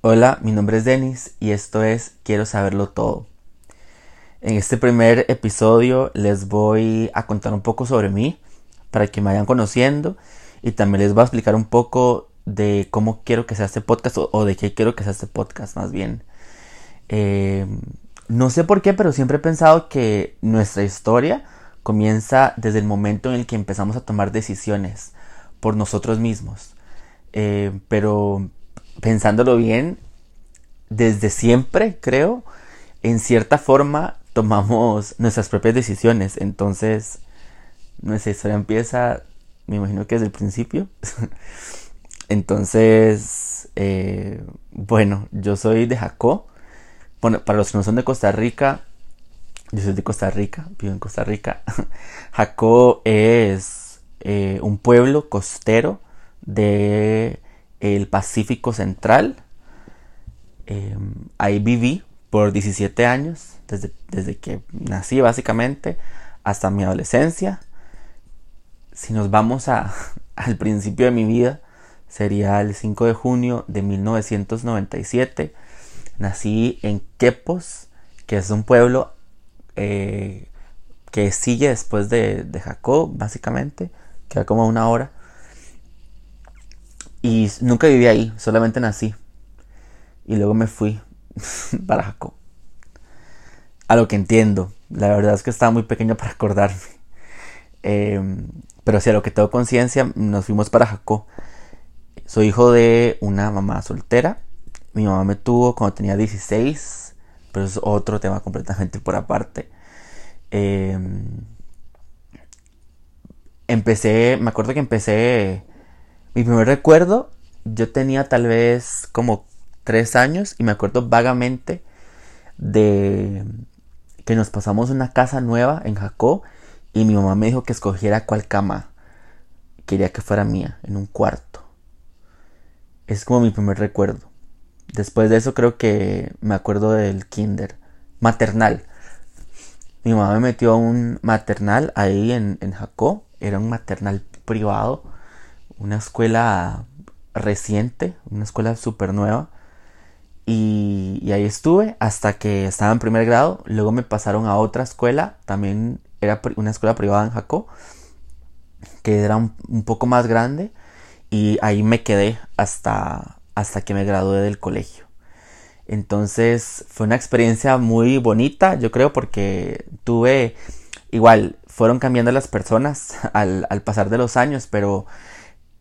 Hola, mi nombre es Denis y esto es Quiero saberlo todo. En este primer episodio les voy a contar un poco sobre mí para que me vayan conociendo y también les voy a explicar un poco de cómo quiero que sea este podcast o, de qué quiero que sea este podcast más bien. Eh, no sé por qué, pero siempre he pensado que nuestra historia comienza desde el momento en el que empezamos a tomar decisiones por nosotros mismos. Eh, pero pensándolo bien, desde siempre, creo, en cierta forma tomamos nuestras propias decisiones. Entonces, nuestra historia empieza, me imagino que desde el principio. Entonces, eh, bueno, yo soy de Jacó. Bueno, para los que no son de Costa Rica, yo soy de Costa Rica, vivo en Costa Rica. Jacó es eh, un pueblo costero de el Pacífico Central. Em, ahí viví por 17 años, desde, desde que nací básicamente hasta mi adolescencia. Si nos vamos a, al principio de mi vida, sería el 5 de junio de 1997. Nací en Quepos, que es un pueblo eh, que sigue después de, de Jacob, básicamente, queda como una hora. Y nunca viví ahí, solamente nací. Y luego me fui para Jacob. A lo que entiendo, la verdad es que estaba muy pequeño para acordarme. Em, pero si a lo que tengo conciencia, nos fuimos para Jacob. Soy hijo de una mamá soltera. Mi mamá me tuvo cuando tenía 16, pero es otro tema completamente por aparte. Em, empecé, me acuerdo que empecé mi primer recuerdo, yo tenía tal vez como tres años y me acuerdo vagamente de que nos pasamos una casa nueva en Jacó y mi mamá me dijo que escogiera cuál cama quería que fuera mía, en un cuarto. Es como mi primer recuerdo. Después de eso creo que me acuerdo del kinder maternal. Mi mamá me metió a un maternal ahí en, en Jacó. Era un maternal privado una escuela reciente, una escuela súper nueva. Y, ahí estuve hasta que estaba en primer grado. Luego me pasaron a otra escuela, también era una escuela privada en Jacó, que era un, poco más grande. Y ahí me quedé hasta, hasta que me gradué del colegio. Entonces fue una experiencia muy bonita, yo creo, porque tuve, igual, fueron cambiando las personas al, al pasar de los años, pero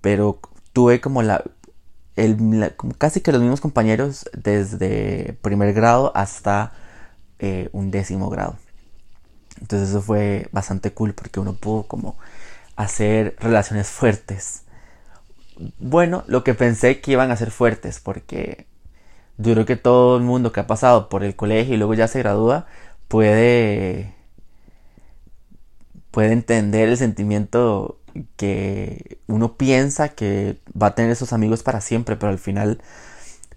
pero tuve como la, el, casi que los mismos compañeros desde primer grado hasta eh, un décimo grado. Entonces eso fue bastante cool porque uno pudo como hacer relaciones fuertes. Bueno, lo que pensé que iban a ser fuertes porque yo creo que todo el mundo que ha pasado por el colegio y luego ya se gradúa puede puede entender el sentimiento que uno piensa que va a tener esos amigos para siempre, pero al final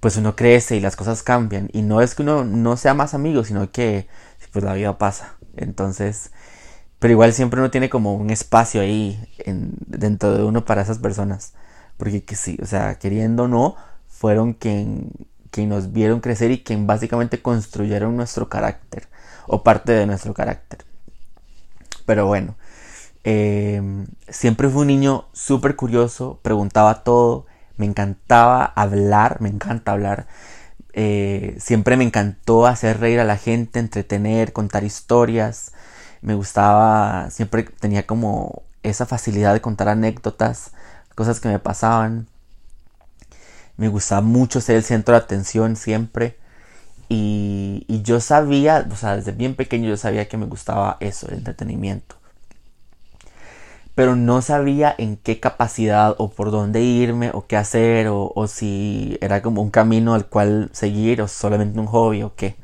pues uno crece y las cosas cambian. Y no es que uno no sea más amigo, sino que pues la vida pasa. Entonces, pero igual siempre uno tiene como un espacio ahí en, dentro de uno para esas personas. Porque que sí, o sea, queriendo o no, fueron quien, quien nos vieron crecer y quien básicamente construyeron nuestro carácter o parte de nuestro carácter. Pero bueno, Em, siempre fui un niño súper curioso, preguntaba todo, me encantaba hablar, me encanta hablar. Eh, siempre me encantó hacer reír a la gente, entretener, contar historias. Me gustaba, siempre tenía como esa facilidad de contar anécdotas, cosas que me pasaban. Me gustaba mucho ser el centro de atención siempre. Y, y yo sabía, o sea, desde bien pequeño yo sabía que me gustaba eso, el entretenimiento pero no sabía en qué capacidad o por dónde irme o qué hacer o, si era como un camino al cual seguir o solamente un hobby o qué.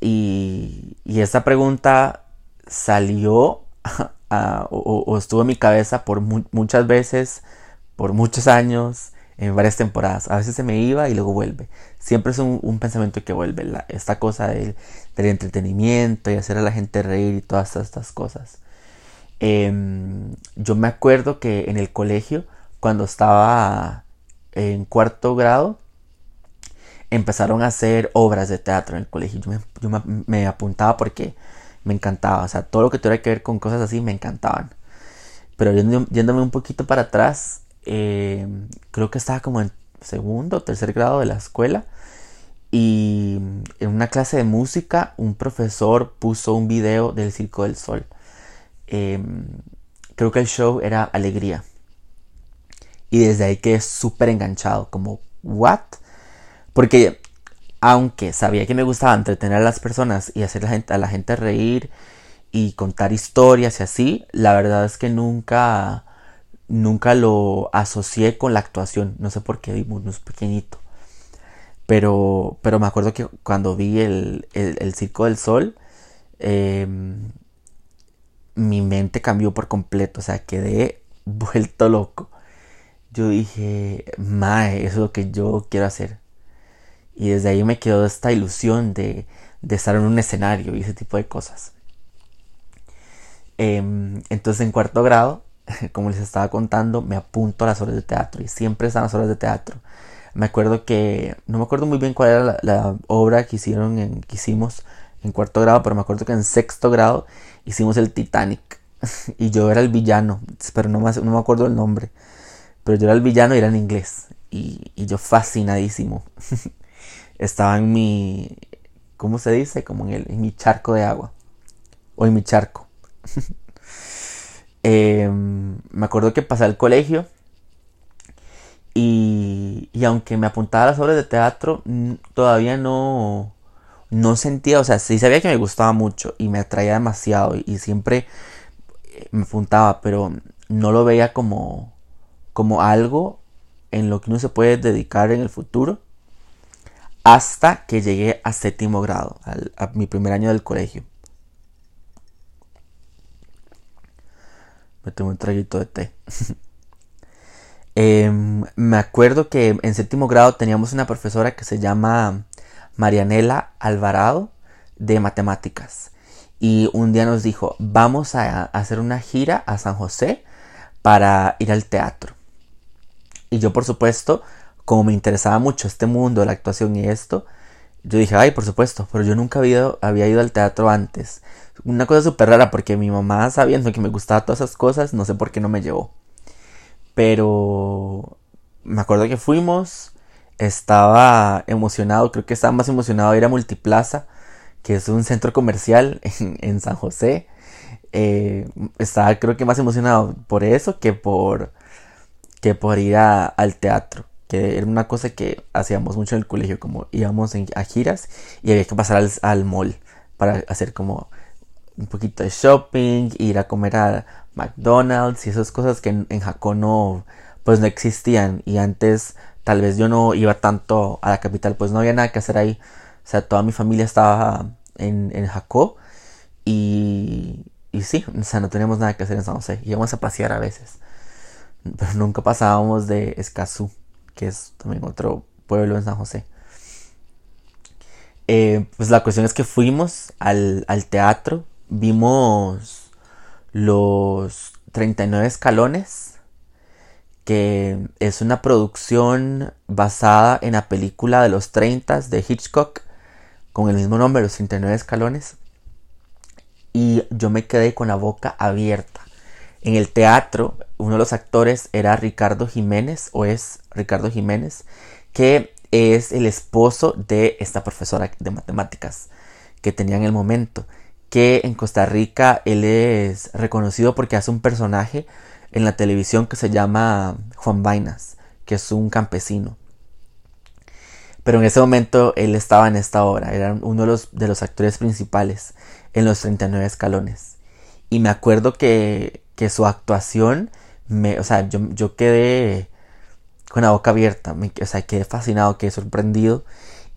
Y, y esa pregunta salió o, estuvo en mi cabeza por muchas veces, por muchos años, en varias temporadas. A veces se me iba y luego vuelve. Siempre es un, pensamiento que vuelve. esta cosa del, del entretenimiento y hacer a la gente reír y todas estas cosas. Em, yo me acuerdo que en el colegio, cuando estaba en cuarto grado, empezaron a hacer obras de teatro en el colegio. Yo me, apuntaba porque me encantaba. O sea, todo lo que tuviera que ver con cosas así me encantaban. Pero yéndome un poquito para atrás, eh, creo que estaba como en segundo o tercer grado de la escuela. Y en una clase de música, un profesor puso un video del Circo del Sol. Em, creo que el show era Alegría. Y desde ahí quedé súper enganchado, como, ¿what? Porque aunque sabía que me gustaba entretener a las personas y hacer a la gente, reír y contar historias y así, la verdad es que nunca, nunca lo asocié con la actuación. No sé por qué vimos es pequeñito. Pero, pero me acuerdo que cuando vi el, el, Circo del Sol, em, mi mente cambió por completo. O sea, quedé vuelto loco. Yo dije, mae, eso es lo que yo quiero hacer. Y desde ahí me quedó esta ilusión de, estar en un escenario y ese tipo de cosas. Em, entonces en cuarto grado, como les estaba contando, me apunto a las horas de teatro y siempre están las horas de teatro. Me acuerdo que, no me acuerdo muy bien cuál era la, obra que hicieron, en, que hicimos en cuarto grado, pero me acuerdo que en sexto grado hicimos el Titanic y yo era el villano, pero no me, no me acuerdo el nombre, pero yo era el villano y era en inglés y, y yo fascinadísimo. estaba en mi, ¿cómo se dice? Como en, el, en mi charco de agua. O en mi charco. Em, me acuerdo que pasé al colegio y, y, aunque me apuntaba a las obras de teatro, todavía no, no sentía, o sea, sí sabía que me gustaba mucho y me atraía demasiado y, siempre eh, me apuntaba, pero no lo veía como, como algo en lo que uno se puede dedicar en el futuro hasta que llegué a séptimo grado, a mi primer año del colegio. Me tomé un traguito de té. Em, me acuerdo que en séptimo grado teníamos una profesora que se llama Marianela Alvarado de matemáticas. Y un día nos dijo, vamos a hacer una gira a San José para ir al teatro. Y yo por supuesto como me interesaba mucho este mundo, la actuación y esto, yo dije, ay, por supuesto, pero yo nunca había, había ido al teatro antes. Una cosa súper rara porque mi mamá, sabiendo que me gustaban todas esas cosas, no sé por qué no me llevó. Pero me acuerdo que fuimos, estaba emocionado, creo que estaba más emocionado de ir a Multiplaza, que es un centro comercial en, San José. Eh, estaba creo que más emocionado por eso que por, que por ir al teatro que era una cosa que hacíamos mucho en el colegio, como íbamos a giras y había que pasar al, mall para hacer como un poquito de shopping, ir a comer a McDonald's y esas cosas que en, en no, pues no existían y antes tal vez yo no iba tanto a la capital, pues no había nada que hacer ahí, o sea, toda mi familia estaba en, en Jacó y, y sí, o sea, no teníamos nada que hacer en San José, íbamos a pasear a veces, pero nunca pasábamos de Escazú que es también otro pueblo en San José. Eh, pues la cuestión es que fuimos al, teatro, vimos los 39 escalones, que es una producción basada en la película de los 30 de Hitchcock, con el mismo nombre, los 39 escalones. Y yo me quedé con la boca abierta. En el teatro, uno de los actores era Ricardo Jiménez, o es Ricardo Jiménez, que es el esposo de esta profesora de matemáticas que tenía en el momento. Que en Costa Rica él es reconocido porque hace un personaje en la televisión que se llama Juan Vainas, que es un campesino. Pero en ese momento él estaba en esta obra, era uno de los, de los actores principales en los 39 escalones. Y me acuerdo que que su actuación, me, o sea, yo, yo quedé con la boca abierta, me, o sea, quedé fascinado, quedé sorprendido.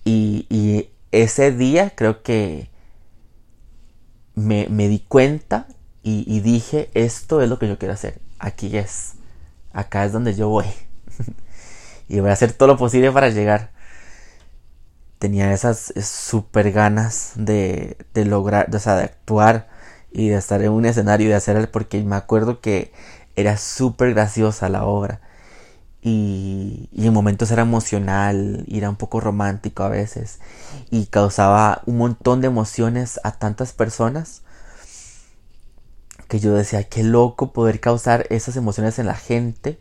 Y, y ese día creo que me, me di cuenta y, y, dije, esto es lo que yo quiero hacer, aquí es, acá es donde yo voy. y voy a hacer todo lo posible para llegar. Tenía esas super ganas de, de lograr, o sea, de actuar y de estar en un escenario y de hacer porque me acuerdo que era súper graciosa la obra y, y en momentos era emocional y era un poco romántico a veces y causaba un montón de emociones a tantas personas que yo decía, qué loco poder causar esas emociones en la gente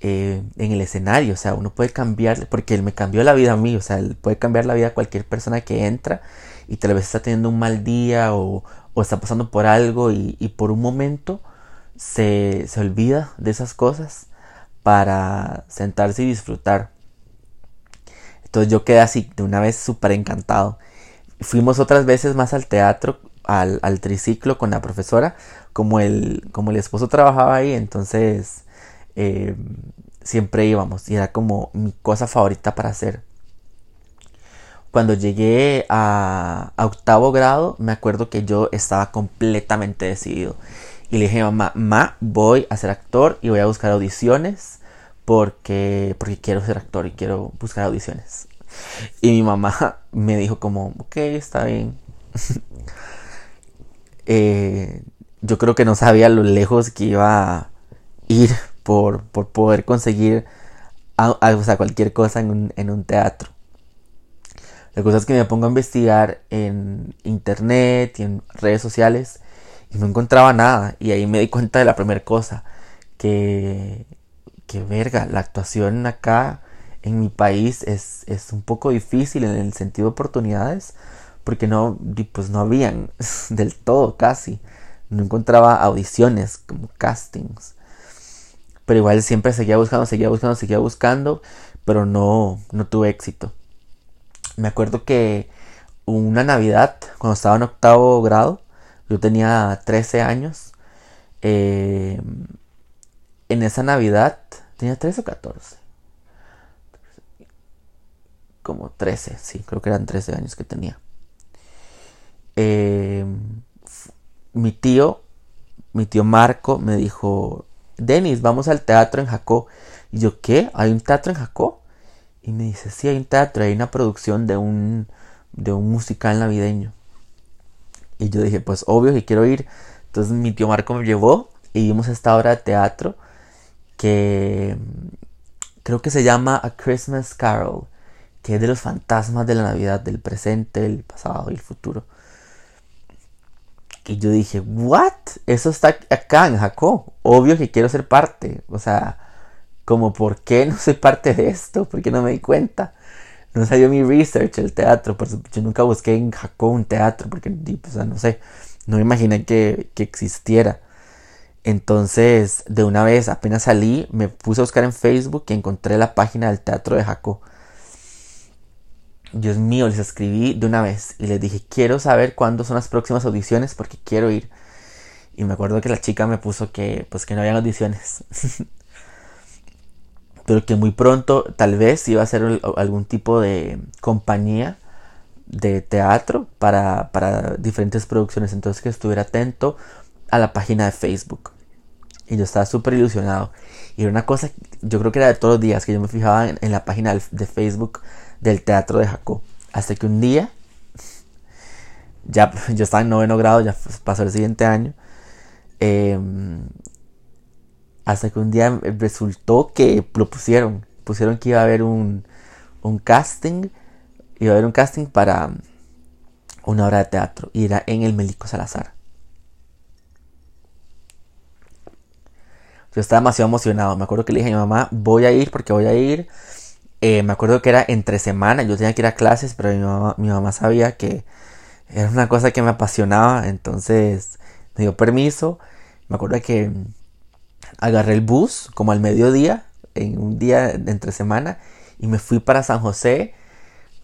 eh, en el escenario. O sea, uno puede cambiar, porque él me cambió la vida a mí, o sea, él puede cambiar la vida a cualquier persona que entra y tal vez está teniendo un mal día o, está pasando por algo y, y por un momento se, se olvida de esas cosas para sentarse y disfrutar. Entonces yo quedé así, de una vez súper encantado. Fuimos otras veces más al teatro, al, al, triciclo con la profesora. Como el, como el esposo trabajaba ahí, entonces eh, siempre íbamos. Y era como mi cosa favorita para hacer. Cuando llegué a, octavo grado, me acuerdo que yo estaba completamente decidido. Y le dije a mamá, ma, voy a ser actor y voy a buscar audiciones porque, porque quiero ser actor y quiero buscar audiciones. Y mi mamá me dijo como, ok, está bien. eh, yo creo que no sabía lo lejos que iba a ir por, por poder conseguir a, cualquier cosa en un, en un teatro. La cosa es que me pongo a investigar en internet y en redes sociales y no encontraba nada. Y ahí me di cuenta de la primera cosa, que, que verga, la actuación acá en mi país es, es un poco difícil en el sentido de oportunidades, porque no, pues no habían del todo casi. No encontraba audiciones como castings. Pero igual siempre seguía buscando, seguía buscando, seguía buscando, pero no, no tuve éxito. Me acuerdo que una Navidad, cuando estaba en octavo grado, yo tenía 13 años. Eh, en esa Navidad, tenía 13 o 14. Como 13, sí, creo que eran 13 años que tenía. Eh, mi tío, mi tío Marco me dijo, Denis, vamos al teatro en Jacó. Y yo, ¿qué? ¿Hay un teatro en Jacó? Y me dice, sí, hay un teatro, hay una producción de un, de un musical navideño. Y yo dije, pues obvio que quiero ir. Entonces mi tío Marco me llevó y vimos esta obra de teatro que creo que se llama A Christmas Carol, que es de los fantasmas de la Navidad, del presente, el pasado y el futuro. Y yo dije, ¿what? Eso está acá en Jacob. Obvio que quiero ser parte. O sea, como, ¿por qué no soy parte de esto? ¿Por qué no me di cuenta? No salió mi research el teatro. Por yo nunca busqué en Jacob un teatro porque, pues, no sé, no me imaginé que, que existiera. Entonces, de una vez, apenas salí, me puse a buscar en Facebook y encontré la página del teatro de Jacob. Dios mío, les escribí de una vez y les dije, quiero saber cuándo son las próximas audiciones porque quiero ir. Y me acuerdo que la chica me puso que, pues que no había audiciones. Pero que muy pronto tal vez iba a ser algún tipo de compañía de teatro para, para diferentes producciones. Entonces que estuviera atento a la página de Facebook. Y yo estaba súper ilusionado. Y era una cosa, yo creo que era de todos los días que yo me fijaba en, en la página de Facebook del teatro de Jacob. Hasta que un día, ya yo estaba en noveno grado, ya pasó el siguiente año. Eh, hasta que un día resultó que lo pusieron. Pusieron que iba a haber un, un casting. Iba a haber un casting para una obra de teatro. Y era en el Melico Salazar. Yo estaba demasiado emocionado. Me acuerdo que le dije a mi mamá, voy a ir porque voy a ir. Eh, me acuerdo que era entre semana, yo tenía que ir a clases, pero mi mamá, mi mamá sabía que era una cosa que me apasionaba, entonces me dio permiso. Me acuerdo que agarré el bus como al mediodía, en un día de entre semana, y me fui para San José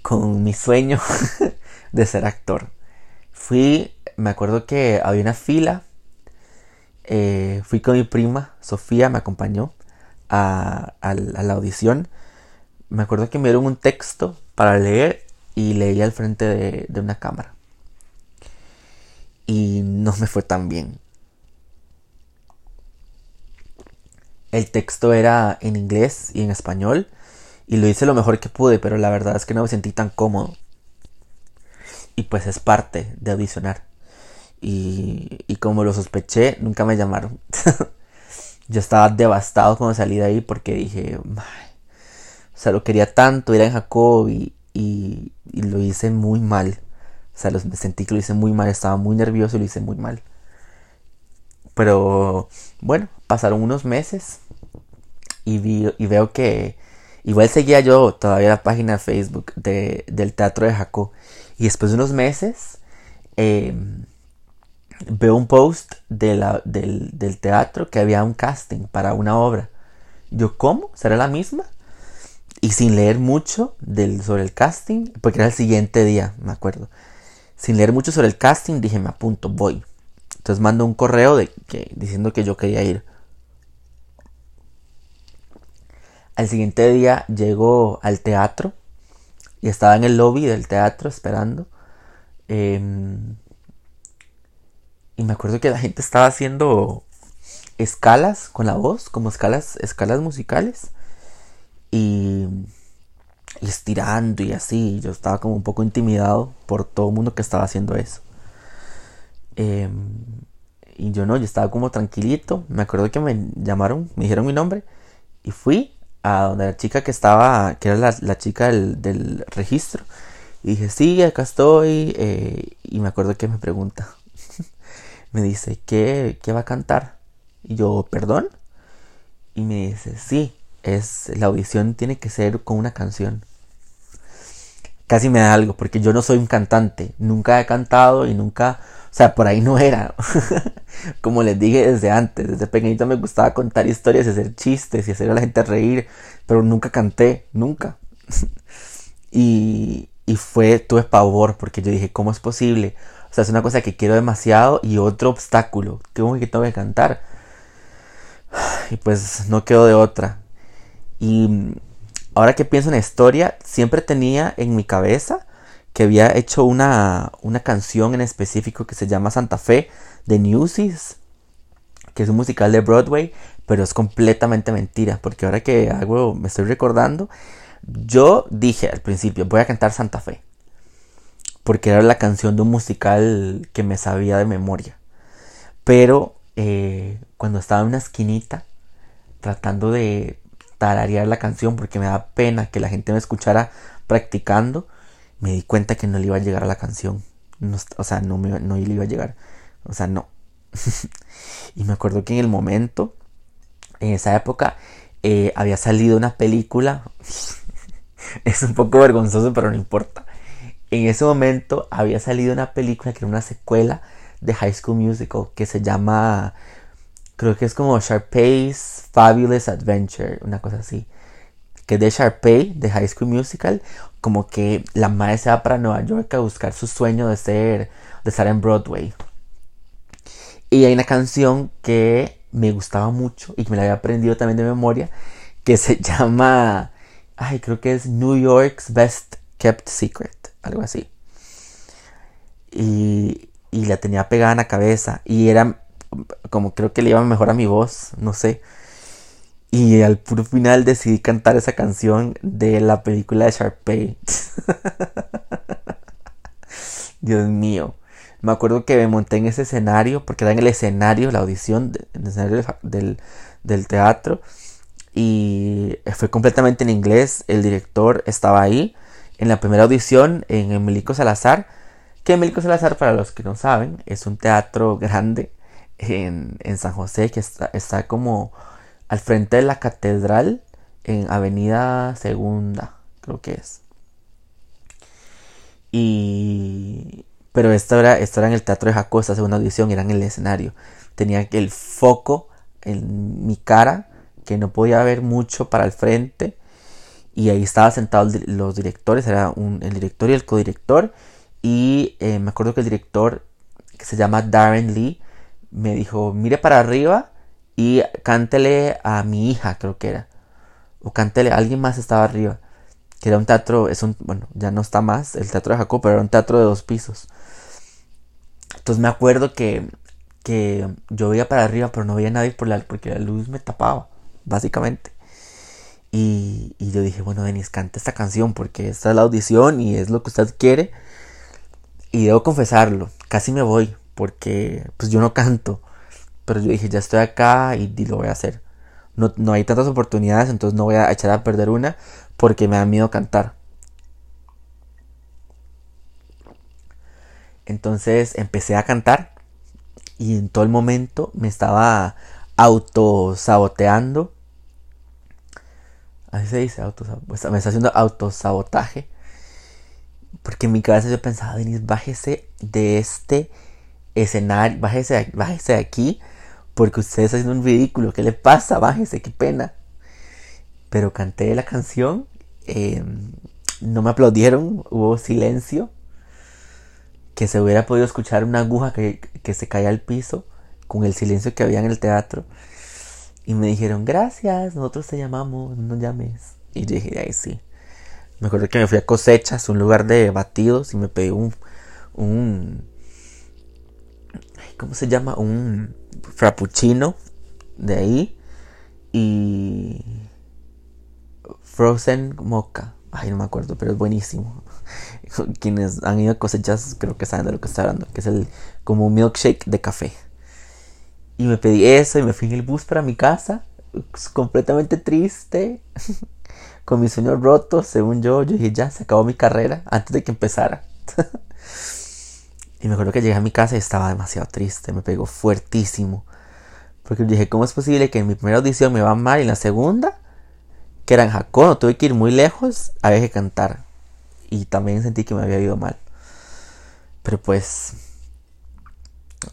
con mi sueño de ser actor. Fui, me acuerdo que había una fila, eh, fui con mi prima, Sofía me acompañó a, la audición me acuerdo que me dieron un texto para leer y leí al frente de, una cámara. Y no me fue tan bien. El texto era en inglés y en español y lo hice lo mejor que pude, pero la verdad es que no me sentí tan cómodo. Y pues es parte de audicionar. Y, y como lo sospeché, nunca me llamaron. yo estaba devastado cuando salí de ahí porque dije, sea, lo quería tanto, era en Jacob y, y, lo hice muy mal. O sea, me sentí que lo hice muy mal, estaba muy nervioso y lo hice muy mal. Pero bueno, pasaron unos meses y, vi, y veo que igual seguía yo todavía la página Facebook de, del Teatro de Jacob. Y después de unos meses em, veo un post de la, del, del, teatro que había un casting para una obra. Yo, ¿cómo? ¿Será la misma? Y sin leer mucho sobre el casting, porque era el siguiente día, me acuerdo. Sin leer mucho sobre el casting, dije, me apunto, voy. Entonces mando un correo diciendo que yo quería ir. Al siguiente día llego al teatro y estaba en el lobby del teatro esperando. Em, y me acuerdo que la gente estaba haciendo escalas con la voz, como escalas, escalas musicales. Y, estirando y así. Yo estaba como un poco intimidado por todo el mundo que estaba haciendo eso. Em, y yo no, yo estaba como tranquilito. Me acuerdo que me llamaron, me dijeron mi nombre. Y fui a donde la chica que estaba, que era la, chica del, registro. Y dije, sí, acá estoy. Eh, y me acuerdo que me pregunta. me dice, ¿qué, ¿qué va a cantar? Y yo, ¿perdón? Y me dice, sí, es la audición tiene que ser con una canción. Casi me da algo, porque yo no soy un cantante, nunca he cantado y nunca, o sea, por ahí no era. Como les dije desde antes, desde pequeñito me gustaba contar historias y hacer chistes y hacer a la gente reír, pero nunca canté, nunca. y, y fue, tuve pavor, porque yo dije, ¿cómo es posible? O sea, es una cosa que quiero demasiado y otro obstáculo. ¿Cómo que tengo que cantar? Y pues no quedo de otra. Y ahora que pienso en la historia, siempre tenía en mi cabeza que había hecho una, una canción en específico que se llama Santa Fe de Newsies, que es un musical de Broadway, pero es completamente mentira, porque ahora que hago, me estoy recordando, yo dije al principio, voy a cantar Santa Fe, porque era la canción de un musical que me sabía de memoria, pero eh, cuando estaba en una esquinita, tratando de tararear la canción porque me da pena que la gente me escuchara practicando, me di cuenta que no le iba a llegar a la canción. o sea, no, no le iba a llegar. O sea, no. y me acuerdo que en el momento, en esa época, eh, había salido una película. es un poco vergonzoso, pero no importa. En ese momento había salido una película que era una secuela de High School Musical que se llama creo que es como Sharpay's Fabulous Adventure, una cosa así. Que de Sharpay, de High School Musical, como que la madre se va para Nueva York a buscar su sueño de ser, de estar en Broadway. Y hay una canción que me gustaba mucho y que me la había aprendido también de memoria, que se llama, ay, creo que es New York's Best Kept Secret, algo así. Y, y la tenía pegada en la cabeza y era como creo que le iba mejor a mi voz, no sé. Y al puro final decidí cantar esa canción de la película de Sharpay. Dios mío. Me acuerdo que me monté en ese escenario, porque era en el escenario, la audición, el escenario del, del teatro. Y fue completamente en inglés. El director estaba ahí. En la primera audición, en Emilico Salazar. Que Emilico Salazar, para los que no saben, es un teatro grande en, San José, que está, como al frente de la catedral, en Avenida Segunda, creo que es. Y... Pero esto era, en el Teatro de Jacob, esta segunda audición, era en el escenario. Tenía el foco en mi cara, que no podía ver mucho para el frente. Y ahí estaba sentados los directores, era un, el director y el codirector. Y eh, me acuerdo que el director, que se llama Darren Lee, me dijo, mire para arriba y cántele a mi hija, creo que era. O cántele, alguien más estaba arriba. Que era un teatro, es un, bueno, ya no está más el teatro de Jacob, pero era un teatro de dos pisos. Entonces me acuerdo que, que yo veía para arriba, pero no veía nadie porque la luz me tapaba, básicamente. Y, y yo dije, bueno, Denis, cante esta canción porque esta es la audición y es lo que usted quiere. Y debo confesarlo, casi me voy, porque pues yo no canto, pero yo dije, ya estoy acá y, lo voy a hacer. No, no hay tantas oportunidades, entonces no voy a echar a perder una porque me da miedo cantar. Entonces empecé a cantar y en todo el momento me estaba autosaboteando. Así se dice, pues, me está haciendo autosabotaje. Porque en mi cabeza yo pensaba, Denis, bájese de este escenario, bájese, bájese de aquí, porque usted está haciendo un ridículo. ¿Qué le pasa? Bájese, qué pena. Pero canté la canción, em, no me aplaudieron, hubo silencio que se hubiera podido escuchar una aguja que, se caía al piso con el silencio que había en el teatro. Y me dijeron, gracias, nosotros te llamamos, no llames. Y yo dije, ay, sí. Me acuerdo que me fui a cosechas, un lugar de batidos, y me pedí un, un ¿cómo se llama? Un frappuccino de ahí y frozen mocha. Ay, no me acuerdo, pero es buenísimo. Quienes han ido a cosechas creo que saben de lo que estoy hablando, que es el como un milkshake de café. Y me pedí eso y me fui en el bus para mi casa, completamente triste, con mi sueño roto, según yo. Yo dije, ya, se acabó mi carrera antes de que empezara. y me acuerdo que llegué a mi casa y estaba demasiado triste, me pegó fuertísimo. Porque dije, ¿cómo es posible que en mi primera audición me va mal y en la segunda, que era en Jacob, tuve que ir muy lejos, había que cantar? y también sentí que me había ido mal. Pero pues,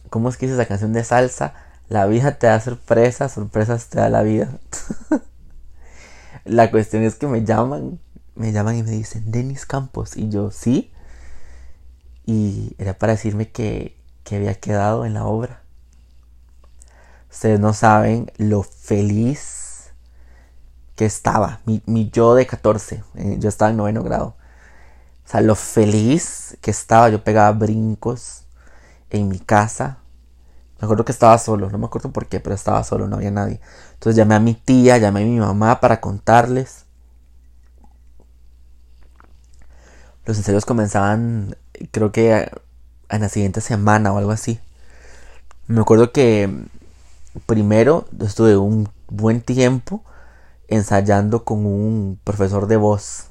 ¿cómo es que dice esa canción de salsa? La vida te da sorpresas, sorpresas te da la vida. la cuestión es que me llaman, me llaman y me dicen, Denis Campos. Y yo, sí. Y era para decirme que, que había quedado en la obra. Ustedes no saben lo feliz que estaba. Mi, mi yo de 14. Eh, yo estaba en noveno grado. O sea, lo feliz que estaba, yo pegaba brincos en mi casa. Me acuerdo que estaba solo, no me acuerdo por qué, pero estaba solo, no había nadie. Entonces llamé a mi tía, llamé a mi mamá para contarles. Los ensayos comenzaban, creo que en la siguiente semana o algo así. Me acuerdo que primero estuve un buen tiempo ensayando con un profesor de voz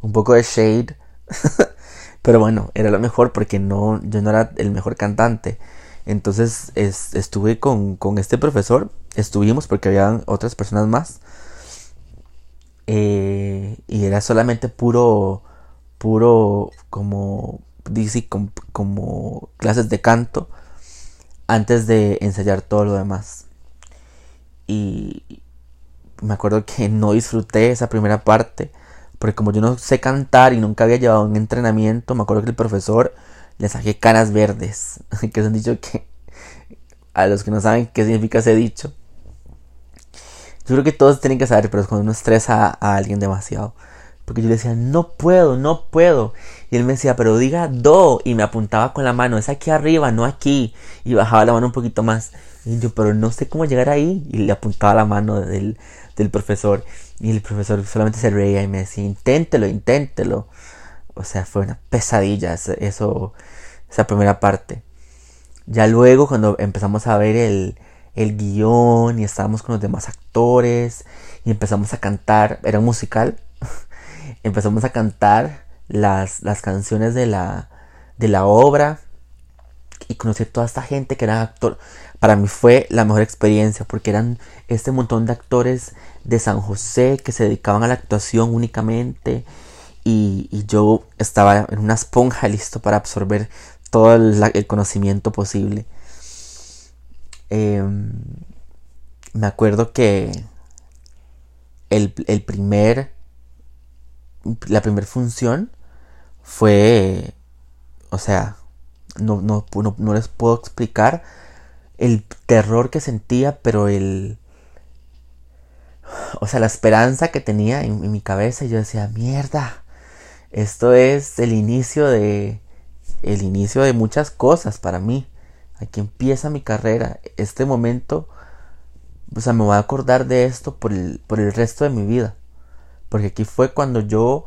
un poco de shade. Pero bueno, era lo mejor porque no, yo no era el mejor cantante. Entonces estuve con, este profesor, estuvimos porque había otras personas más. Eh, y era solamente puro, puro como, dice, como, clases de canto antes de ensayar todo lo demás. Y me acuerdo que no disfruté esa primera parte porque como yo no sé cantar y nunca había llevado un entrenamiento, me acuerdo que el profesor le saqué caras verdes. que es un dicho que a los que no saben qué significa ese dicho. Yo creo que todos tienen que saber, pero es cuando uno estresa a, alguien demasiado. Porque yo le decía, no puedo, no puedo. Y él me decía, pero diga do. Y me apuntaba con la mano, es aquí arriba, no aquí. Y bajaba la mano un poquito más. Y yo, pero no sé cómo llegar ahí. Y le apuntaba la mano del, del profesor. Y el profesor solamente se reía y me decía, inténtelo, inténtelo. O sea, fue una pesadilla eso, esa primera parte. Ya luego cuando empezamos a ver el, el guion y estábamos con los demás actores y empezamos a cantar, era un musical, empezamos a cantar las, las canciones de la, de la obra y conocer toda esta gente que era actor. Para mí fue la mejor experiencia porque eran este montón de actores de San José que se dedicaban a la actuación únicamente y, yo estaba en una esponja listo para absorber todo el, conocimiento posible. Em, me acuerdo que el, el primer la primera función fue o sea no, no, no, les puedo explicar el terror que sentía, pero el... O sea, la esperanza que tenía en, mi cabeza. Y yo decía, mierda, esto es el inicio de... El inicio de muchas cosas para mí. Aquí empieza mi carrera. Este momento, o sea, me voy a acordar de esto por el, por el resto de mi vida. Porque aquí fue cuando yo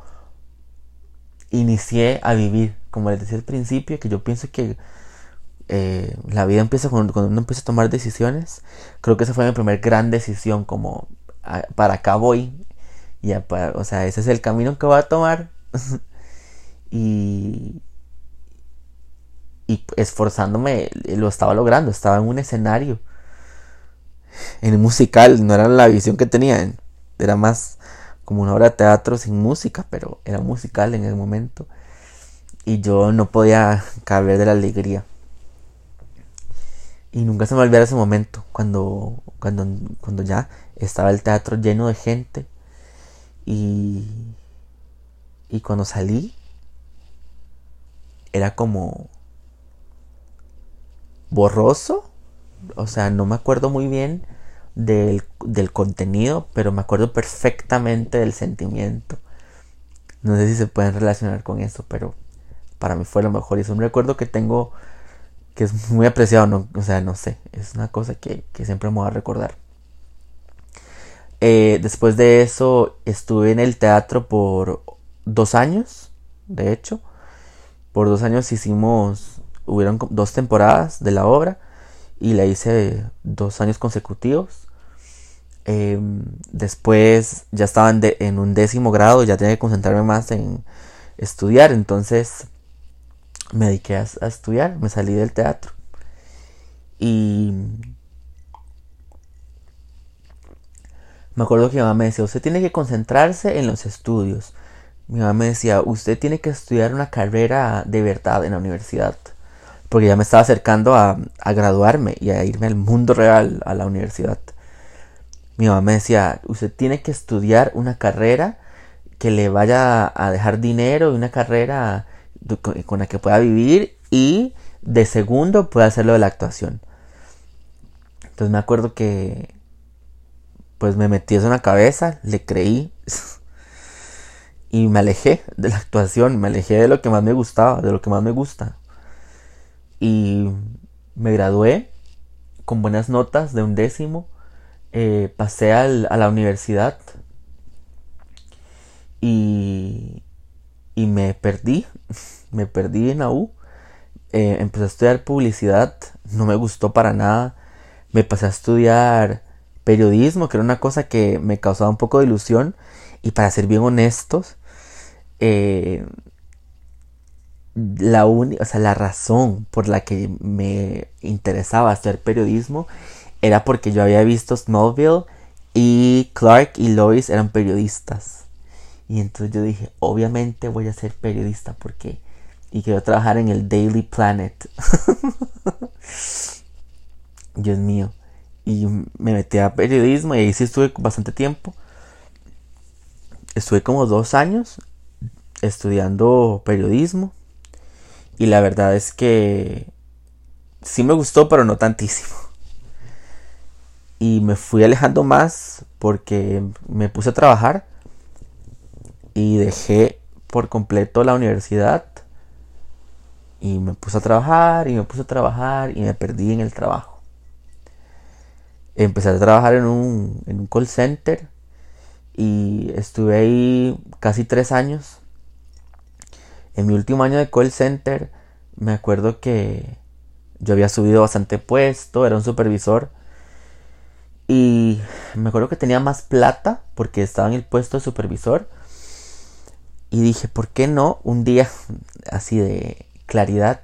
inicié a vivir como les decía al principio, que yo pienso que eh, la vida empieza cuando, uno empieza a tomar decisiones. Creo que esa fue mi primer gran decisión, como para acá voy. Ya o sea, ese es el camino que voy a tomar. y, y esforzándome lo estaba logrando. Estaba en un escenario. En musical, no era la visión que tenía. Era más como una obra de teatro sin música, pero era musical en el momento. Y yo no podía caber de la alegría. Y nunca se me olvidará ese momento, cuando, cuando, cuando ya estaba el teatro lleno de gente. Y, y cuando salí, era como borroso. O sea, no me acuerdo muy bien del, del contenido, pero me acuerdo perfectamente del sentimiento. No sé si se pueden relacionar con eso, pero para mí fue lo mejor. Y es un recuerdo que tengo que es muy apreciado, no, o sea, no sé, es una cosa que, siempre me voy a recordar. Eh, después de eso estuve en el teatro por dos años, de hecho. Por dos años hicimos, hubieron dos temporadas de la obra y la hice dos años consecutivos. Em, después ya estaba en, en, un décimo grado, ya tenía que concentrarme más en estudiar, entonces me dediqué a, estudiar, me salí del teatro. Y me acuerdo que mi mamá me decía, usted tiene que concentrarse en los estudios. Mi mamá me decía, usted tiene que estudiar una carrera de verdad en la universidad. Porque ya me estaba acercando a, a graduarme y a irme al mundo real, a la universidad. Mi mamá me decía, usted tiene que estudiar una carrera que le vaya a dejar dinero y una carrera con la que pueda vivir y de segundo pueda hacerlo de la actuación. Entonces me acuerdo que pues me metí eso en la cabeza, le creí y me alejé de la actuación, me alejé de lo que más me gustaba, de lo que más me gusta. Y me gradué con buenas notas de un décimo, eh, pasé a la universidad y, y me perdí, me perdí en la U. Eh, empecé a estudiar publicidad, no me gustó para nada. Me pasé a estudiar periodismo, que era una cosa que me causaba un poco de ilusión. Y para ser bien honestos, eh, la, o sea, la razón por la que me interesaba estudiar periodismo era porque yo había visto Smallville y Clark y Lois eran periodistas. Y entonces yo dije, obviamente voy a ser periodista porque... Y quiero trabajar en el Daily Planet. Dios mío. Y me metí a periodismo y ahí sí estuve bastante tiempo. Estuve como dos años estudiando periodismo. Y la verdad es que sí me gustó, pero no tantísimo. Y me fui alejando más porque me puse a trabajar y dejé por completo la universidad y me puse a trabajar y me puse a trabajar y me perdí en el trabajo. Empecé a trabajar en un, en un call center y estuve ahí casi tres años. En mi último año de call center me acuerdo que yo había subido bastante puesto, era un supervisor. Y me acuerdo que tenía más plata porque estaba en el puesto de supervisor y dije, ¿por qué no? Un día así de claridad,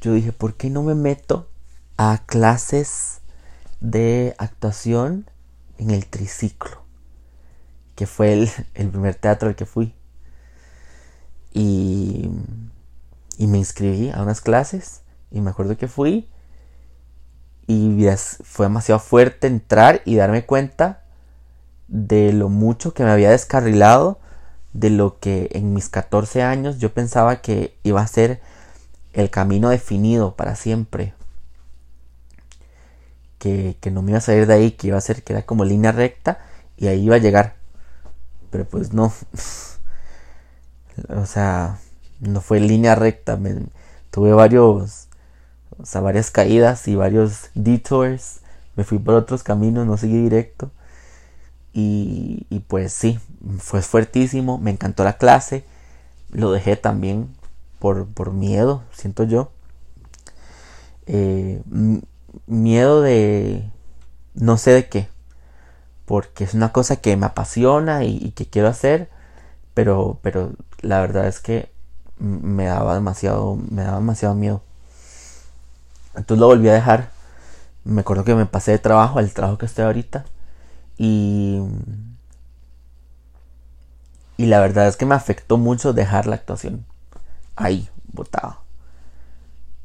yo dije, ¿por qué no me meto a clases de actuación en el triciclo? Que fue el, primer teatro al que fui. Me inscribí a unas clases y me acuerdo que fui y fue demasiado fuerte entrar y darme cuenta de lo mucho que me había descarrilado de lo que en mis 14 años yo pensaba que iba a ser el camino definido para siempre. Que, no me iba a salir de ahí, que iba a ser que era como línea recta y ahí iba a llegar. Pero pues no. o sea, no fue línea recta. tuve varios, o sea, varias caídas y varios detours. Me fui por otros caminos, no seguí directo. Y, y pues sí, fue fuertísimo, me encantó la clase, lo dejé también por, por miedo, siento yo. Eh, miedo de no sé de qué. Porque es una cosa que me apasiona y, que quiero hacer. Pero, pero la verdad es que me daba demasiado, me daba demasiado miedo. Entonces lo volví a dejar. Me acuerdo que me pasé de trabajo al trabajo que estoy ahorita. Y. Y la verdad es que me afectó mucho dejar la actuación. Ahí, botado.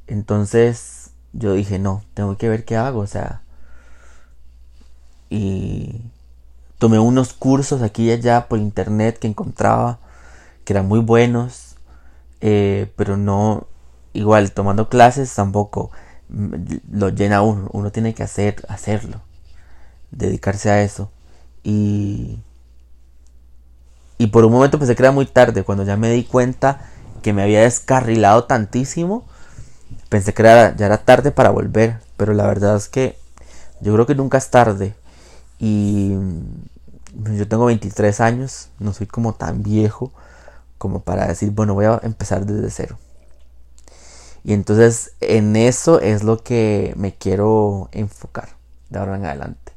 Entonces yo dije, no, tengo que ver qué hago. O sea. Y tomé unos cursos aquí y allá por internet que encontraba. Que eran muy buenos. Eh, pero no. Igual, tomando clases tampoco lo llena uno. Uno tiene que hacer, hacerlo. Dedicarse a eso. Y. Y por un momento pensé que era muy tarde. Cuando ya me di cuenta que me había descarrilado tantísimo. Pensé que era, ya era tarde para volver. Pero la verdad es que yo creo que nunca es tarde. Y yo tengo 23 años. No soy como tan viejo como para decir, bueno, voy a empezar desde cero. Y entonces en eso es lo que me quiero enfocar de ahora en adelante.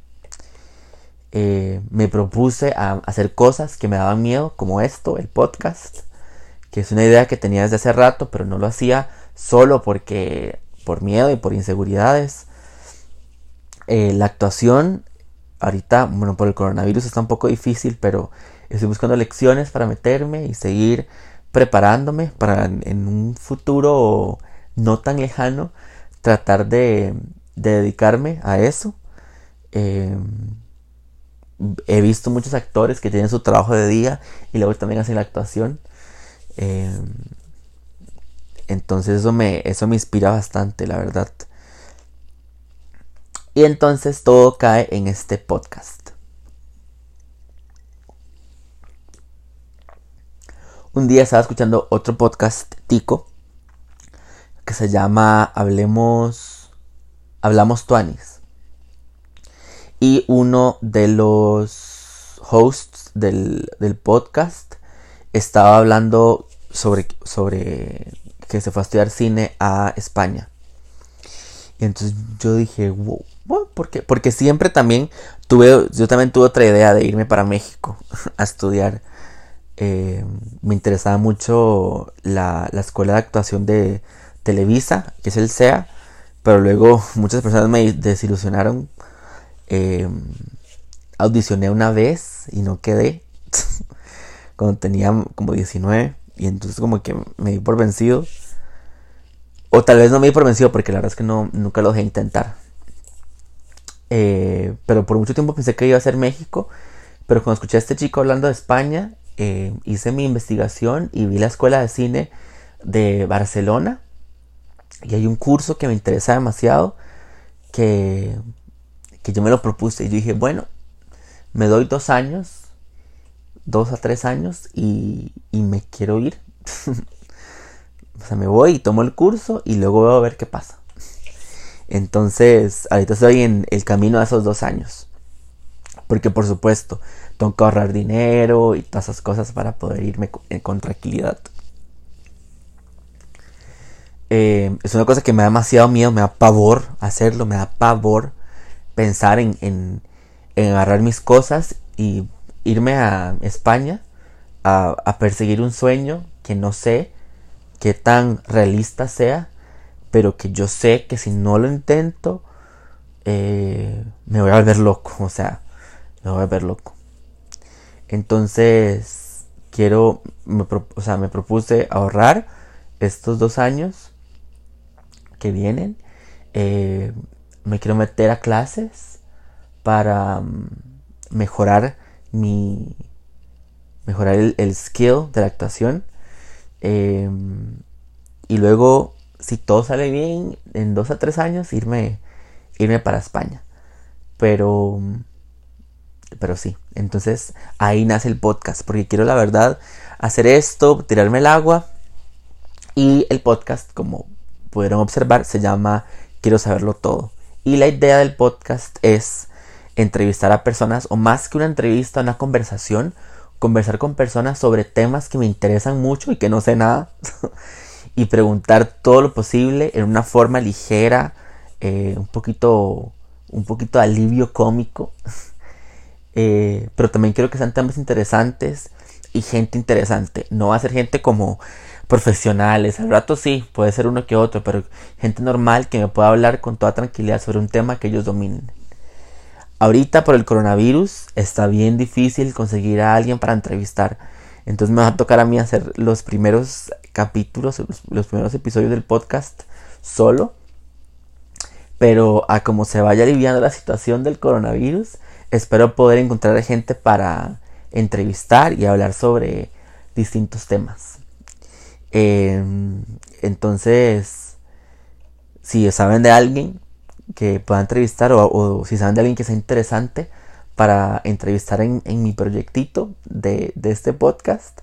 Eh, me propuse a hacer cosas que me daban miedo, como esto, el podcast, que es una idea que tenía desde hace rato, pero no lo hacía solo porque por miedo y por inseguridades. Eh, la actuación, ahorita, bueno, por el coronavirus está un poco difícil, pero estoy buscando lecciones para meterme y seguir preparándome para en un futuro no tan lejano tratar de, dedicarme a eso. Em, he visto muchos actores que tienen su trabajo de día y luego también hacen la actuación. Em, entonces eso me, eso me inspira bastante, la verdad. Y entonces todo cae en este podcast. Un día estaba escuchando otro podcast tico que se llama Hablemos, Hablamos Tuanis. Y uno de los hosts del, podcast estaba hablando sobre, sobre que se fue a estudiar cine a España. Y entonces yo dije, wow, ¿por qué? Porque siempre también tuve, yo también tuve otra idea de irme para México a estudiar. Eh, me interesaba mucho la, la escuela de actuación de, Televisa, que es el SEA, pero luego muchas personas me desilusionaron. Eh, audicioné una vez y no quedé cuando tenía como 19 y entonces como que me di por vencido. O tal vez no me di por vencido porque la verdad es que no, nunca lo dejé intentar. Eh, pero por mucho tiempo pensé que iba a ser México. Pero cuando escuché a este chico hablando de España, eh, hice mi investigación y vi la escuela de cine de Barcelona. Y hay un curso que me interesa demasiado que, que yo me lo propuse y yo dije, bueno, me doy dos años, dos a tres años y, y me quiero ir. o sea, me voy y tomo el curso y luego veo a ver qué pasa. Entonces, ahorita estoy en el camino de esos dos años. Porque por supuesto, tengo que ahorrar dinero y todas esas cosas para poder irme con tranquilidad. Eh, es una cosa que me da demasiado miedo, me da pavor hacerlo, me da pavor pensar en, en, agarrar mis cosas y irme a España a, perseguir un sueño que no sé qué tan realista sea, pero que yo sé que si no lo intento, eh, me voy a volver loco, o sea, me voy a volver loco. Entonces, quiero, o sea, me propuse ahorrar estos dos años que vienen. Eh, me quiero meter a clases para mm, mejorar mi mejorar el, skill de la actuación em, y luego si todo sale bien en dos a tres años irme irme para España pero pero sí entonces ahí nace el podcast porque quiero la verdad hacer esto tirarme el agua y el podcast como pudieron observar, se llama Quiero saberlo todo. Y la idea del podcast es entrevistar a personas, o más que una entrevista, una conversación, conversar con personas sobre temas que me interesan mucho y que no sé nada, y preguntar todo lo posible en una forma ligera, eh, un poquito, un poquito de alivio cómico. Eh, pero también quiero que sean temas interesantes y gente interesante. No va a ser gente como profesionales. Al rato sí, puede ser uno que otro, pero gente normal que me pueda hablar con toda tranquilidad sobre un tema que ellos dominen. Ahorita por el coronavirus está bien difícil conseguir a alguien para entrevistar. Entonces me va a tocar a mí hacer los primeros capítulos, los, primeros episodios del podcast solo. Pero a como se vaya aliviando la situación del coronavirus, espero poder encontrar gente para entrevistar y hablar sobre distintos temas. Em, entonces, si saben de alguien que pueda entrevistar o, si saben de alguien que sea interesante para entrevistar en, mi proyectito de, este podcast,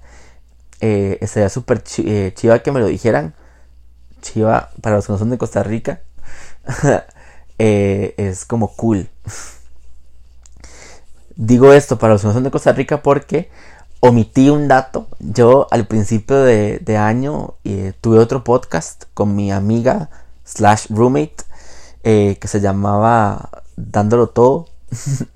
eh, sería súper eh, chiva que me lo dijeran. Chiva, para los que no son de Costa Rica, eh, es como cool. Digo esto para los que no son de Costa Rica porque omití un dato. Yo al principio de, año eh, tuve otro podcast con mi amiga slash roommate eh, que se llamaba Dándolo Todo.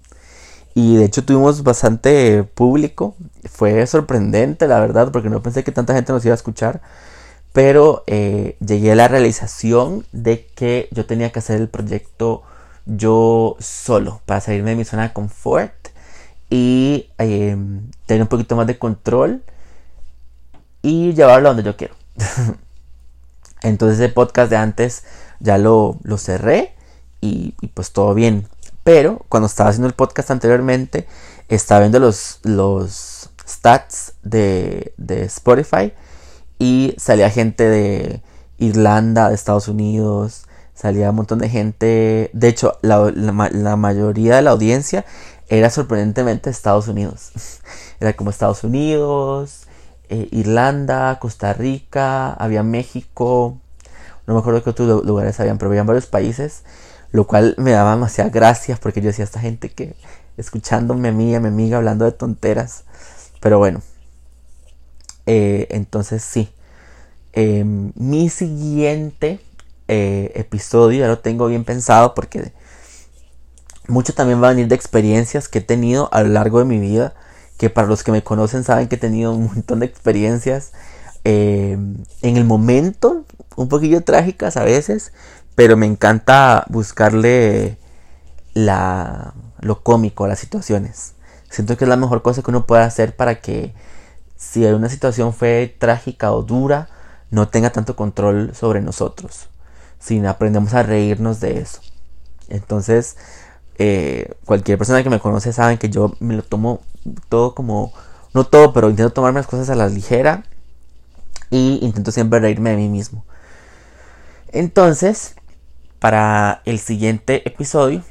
y de hecho tuvimos bastante público. Fue sorprendente, la verdad, porque no pensé que tanta gente nos iba a escuchar. Pero eh, llegué a la realización de que yo tenía que hacer el proyecto yo solo para salirme de mi zona de confort y em, tener un poquito más de control y llevarlo a donde yo quiero. Entonces el podcast de antes ya lo, lo cerré y, pues todo bien. Pero cuando estaba haciendo el podcast anteriormente, estaba viendo los, los stats de, de Spotify y salía gente de Irlanda, de Estados Unidos, salía un montón de gente. De hecho, la, la mayoría de la audiencia era sorprendentemente Estados Unidos. Era como Estados Unidos, eh, Irlanda, Costa Rica, había México, no me acuerdo qué otros lugares habían, pero había varios países, lo cual me daba demasiada gracia porque yo decía esta gente que escuchándome a mí y a mi amiga hablando de tonteras, pero bueno, eh, entonces sí, em, mi siguiente eh, episodio ya lo tengo bien pensado porque mucho también va a venir de experiencias que he tenido a lo largo de mi vida, que para los que me conocen saben que he tenido un montón de experiencias eh, en el momento, un poquillo trágicas a veces, pero me encanta buscarle la, lo cómico a las situaciones. Siento que es la mejor cosa que uno puede hacer para que si una situación fue trágica o dura, no tenga tanto control sobre nosotros, sino aprendemos a reírnos de eso. Entonces, eh, cualquier persona que me conoce sabe que yo me lo tomo todo como, no todo, pero intento tomarme las cosas a la ligera y intento siempre reírme de mí mismo. Entonces, para el siguiente episodio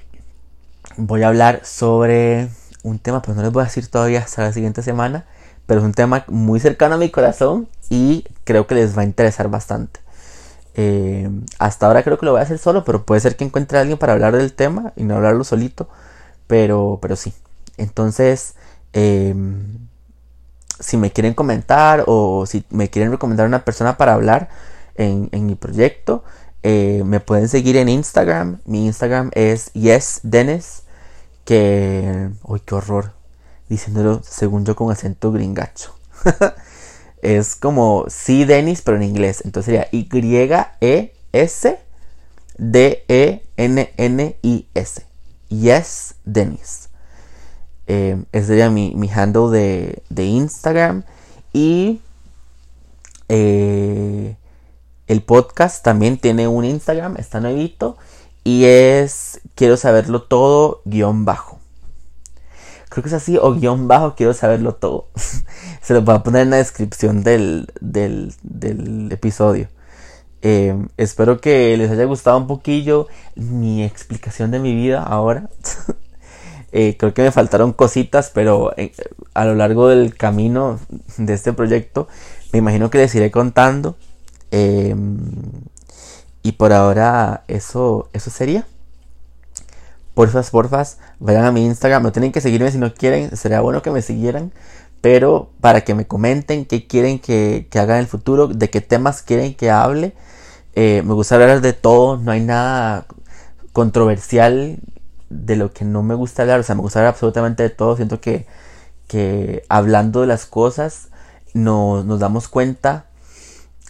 voy a hablar sobre un tema, pero no les voy a decir todavía hasta la siguiente semana, pero es un tema muy cercano a mi corazón y creo que les va a interesar bastante. Eh, hasta ahora creo que lo voy a hacer solo, pero puede ser que encuentre a alguien para hablar del tema y no hablarlo solito. Pero, pero sí. Entonces, em, si me quieren comentar o si me quieren recomendar una persona para hablar en, mi proyecto, eh, me pueden seguir en Instagram. Mi Instagram es YesDennis. Que. Uy, qué horror. Diciéndolo según yo con acento gringacho. es como sí Denis, pero en inglés. Entonces sería Y-E-S-D-E-N-N-I-S. Yes, Denis. Eh, ese sería mi, handle de, de Instagram. Y eh, el podcast también tiene un Instagram, está nuevito. Y es quiero saberlo todo guion bajo. Creo que es así, o guion bajo, quiero saberlo todo. Se lo voy a poner en la descripción del, episodio. Em, espero que les haya gustado un poquillo mi explicación de mi vida ahora. Eh, creo que me faltaron cositas, pero eh, a lo largo del camino de este proyecto me imagino que les iré contando. Em, y por ahora eso, eso sería. Porfas, porfas, vayan a mi Instagram. No tienen que seguirme si no quieren. Sería bueno que me siguieran pero para que me comenten qué quieren que, haga en el futuro, de qué temas quieren que hable. Eh, me gusta hablar de todo, no hay nada controversial de lo que no me gusta hablar. O sea, me gusta hablar absolutamente de todo. Siento que, que hablando de las cosas nos, nos damos cuenta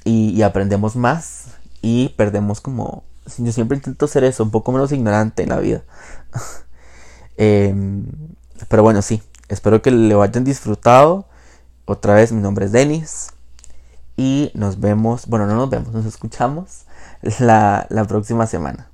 y, aprendemos más y perdemos como... Yo siempre intento ser eso, un poco menos ignorante en la vida. eh, pero bueno, sí, espero que lo hayan disfrutado. Otra vez, mi nombre es Denis. Y nos vemos, bueno, no nos vemos, nos escuchamos la, la próxima semana.